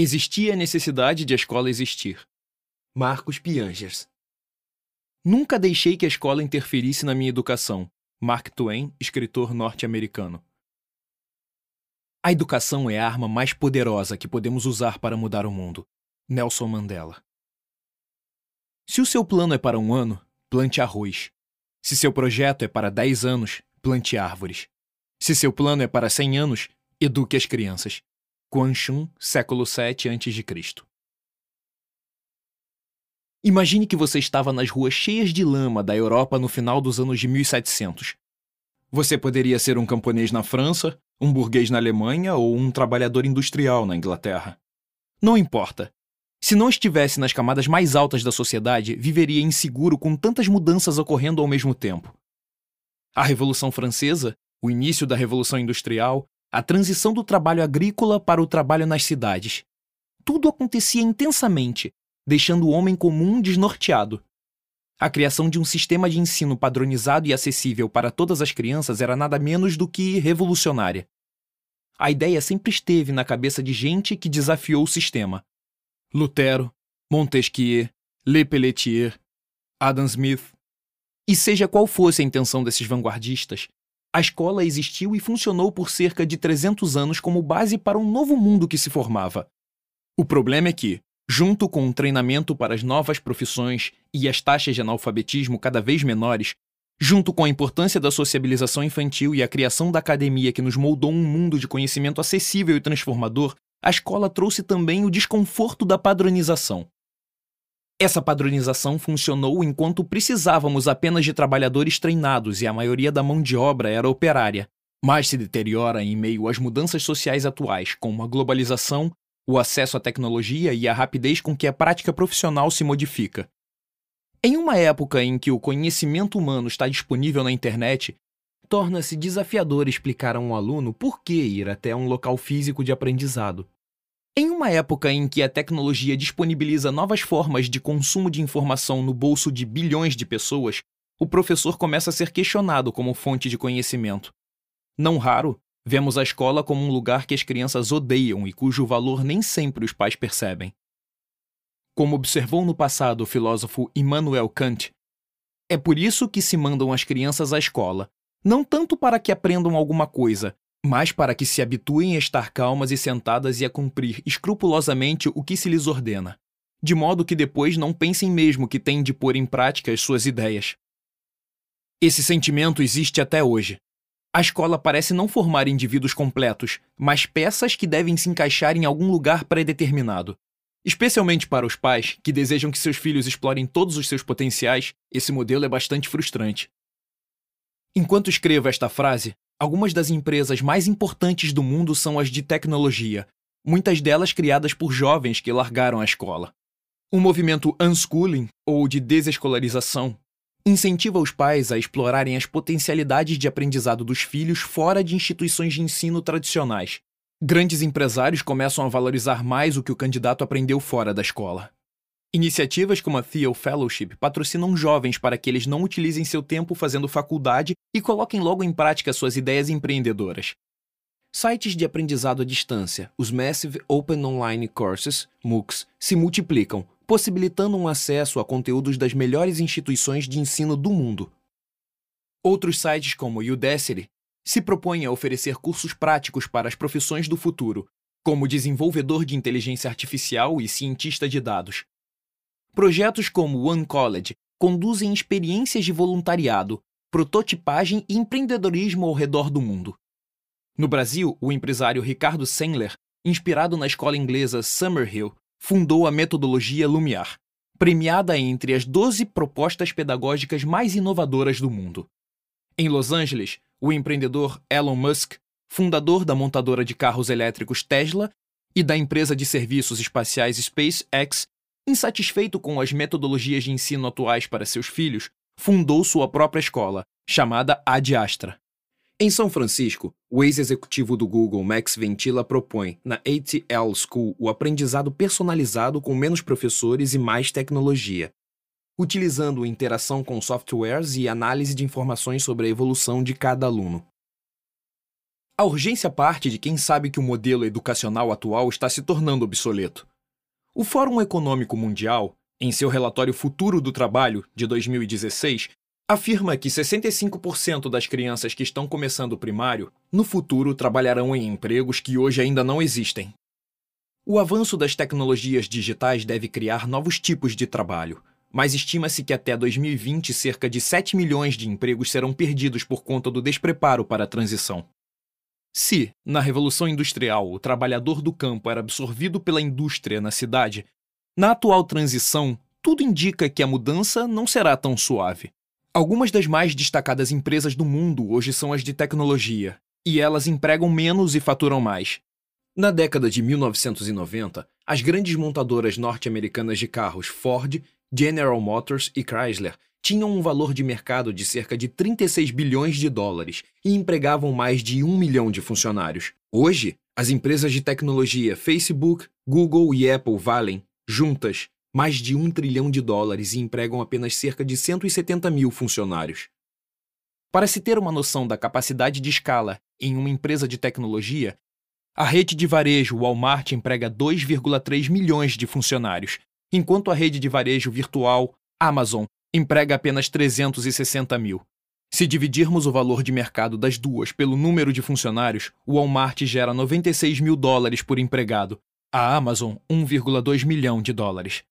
Existia a necessidade de a escola existir. Marcos Piangers. Nunca deixei que a escola interferisse na minha educação. Mark Twain, escritor norte-americano. A educação é a arma mais poderosa que podemos usar para mudar o mundo. Nelson Mandela. Se o seu plano é para um ano, plante arroz. Se seu projeto é para 10 anos, plante árvores. Se seu plano é para 100 anos, eduque as crianças. Quan Shun, século 7 a.C. Imagine que você estava nas ruas cheias de lama da Europa no final dos anos de 1700. Você poderia ser um camponês na França, um burguês na Alemanha ou um trabalhador industrial na Inglaterra. Não importa. Se não estivesse nas camadas mais altas da sociedade, viveria inseguro com tantas mudanças ocorrendo ao mesmo tempo. A Revolução Francesa, o início da Revolução Industrial, a transição do trabalho agrícola para o trabalho nas cidades. Tudo acontecia intensamente, deixando o homem comum desnorteado. A criação de um sistema de ensino padronizado e acessível para todas as crianças era nada menos do que revolucionária. A ideia sempre esteve na cabeça de gente que desafiou o sistema. Lutero, Montesquieu, Le Pelletier, Adam Smith. E seja qual fosse a intenção desses vanguardistas, a escola existiu e funcionou por cerca de 300 anos como base para um novo mundo que se formava. O problema é que, junto com o treinamento para as novas profissões e as taxas de analfabetismo cada vez menores, junto com a importância da sociabilização infantil e a criação da academia que nos moldou um mundo de conhecimento acessível e transformador, a escola trouxe também o desconforto da padronização. Essa padronização funcionou enquanto precisávamos apenas de trabalhadores treinados e a maioria da mão de obra era operária, mas se deteriora em meio às mudanças sociais atuais, como a globalização, o acesso à tecnologia e a rapidez com que a prática profissional se modifica. Em uma época em que o conhecimento humano está disponível na internet, torna-se desafiador explicar a um aluno por que ir até um local físico de aprendizado. Em uma época em que a tecnologia disponibiliza novas formas de consumo de informação no bolso de bilhões de pessoas, o professor começa a ser questionado como fonte de conhecimento. Não raro, vemos a escola como um lugar que as crianças odeiam e cujo valor nem sempre os pais percebem. Como observou no passado o filósofo Immanuel Kant, é por isso que se mandam as crianças à escola, não tanto para que aprendam alguma coisa, mas para que se habituem a estar calmas e sentadas e a cumprir escrupulosamente o que se lhes ordena, de modo que depois não pensem mesmo que têm de pôr em prática as suas ideias. Esse sentimento existe até hoje. A escola parece não formar indivíduos completos, mas peças que devem se encaixar em algum lugar pré-determinado. Especialmente para os pais, que desejam que seus filhos explorem todos os seus potenciais, esse modelo é bastante frustrante. Enquanto escrevo esta frase, Algumas das empresas mais importantes do mundo são as de tecnologia, muitas delas criadas por jovens que largaram a escola. O movimento unschooling, ou de desescolarização, incentiva os pais a explorarem as potencialidades de aprendizado dos filhos fora de instituições de ensino tradicionais. Grandes empresários começam a valorizar mais o que o candidato aprendeu fora da escola. Iniciativas como a Theo Fellowship patrocinam jovens para que eles não utilizem seu tempo fazendo faculdade e coloquem logo em prática suas ideias empreendedoras. Sites de aprendizado à distância, os Massive Open Online Courses, MOOCs, se multiplicam, possibilitando um acesso a conteúdos das melhores instituições de ensino do mundo. Outros sites como Udacity se propõem a oferecer cursos práticos para as profissões do futuro, como desenvolvedor de inteligência artificial e cientista de dados, Projetos como One College conduzem experiências de voluntariado, prototipagem e empreendedorismo ao redor do mundo. No Brasil, o empresário Ricardo Sendler, inspirado na escola inglesa Summerhill, fundou a metodologia Lumiar, premiada entre as 12 propostas pedagógicas mais inovadoras do mundo. Em Los Angeles, o empreendedor Elon Musk, fundador da montadora de carros elétricos Tesla e da empresa de serviços espaciais SpaceX, Insatisfeito com as metodologias de ensino atuais para seus filhos, fundou sua própria escola, chamada Ad Astra. Em São Francisco, o ex-executivo do Google, Max Ventila, propõe na ATL School o aprendizado personalizado com menos professores e mais tecnologia, utilizando interação com softwares e análise de informações sobre a evolução de cada aluno. A urgência parte de quem sabe que o modelo educacional atual está se tornando obsoleto. O Fórum Econômico Mundial, em seu relatório Futuro do Trabalho, de 2016, afirma que 65% das crianças que estão começando o primário, no futuro trabalharão em empregos que hoje ainda não existem. O avanço das tecnologias digitais deve criar novos tipos de trabalho, mas estima-se que até 2020 cerca de 7 milhões de empregos serão perdidos por conta do despreparo para a transição. Se, na Revolução Industrial, o trabalhador do campo era absorvido pela indústria na cidade, na atual transição, tudo indica que a mudança não será tão suave. Algumas das mais destacadas empresas do mundo hoje são as de tecnologia, e elas empregam menos e faturam mais. Na década de 1990, as grandes montadoras norte-americanas de carros Ford General Motors e Chrysler tinham um valor de mercado de cerca de 36 bilhões de dólares e empregavam mais de um milhão de funcionários. Hoje, as empresas de tecnologia Facebook, Google e Apple valem, juntas, mais de um trilhão de dólares e empregam apenas cerca de 170 mil funcionários. Para se ter uma noção da capacidade de escala em uma empresa de tecnologia, a rede de varejo Walmart emprega 2,3 milhões de funcionários, enquanto a rede de varejo virtual Amazon emprega apenas 360 mil. Se dividirmos o valor de mercado das duas pelo número de funcionários, o Walmart gera 96 mil dólares por empregado, a Amazon 1,2 milhão de dólares.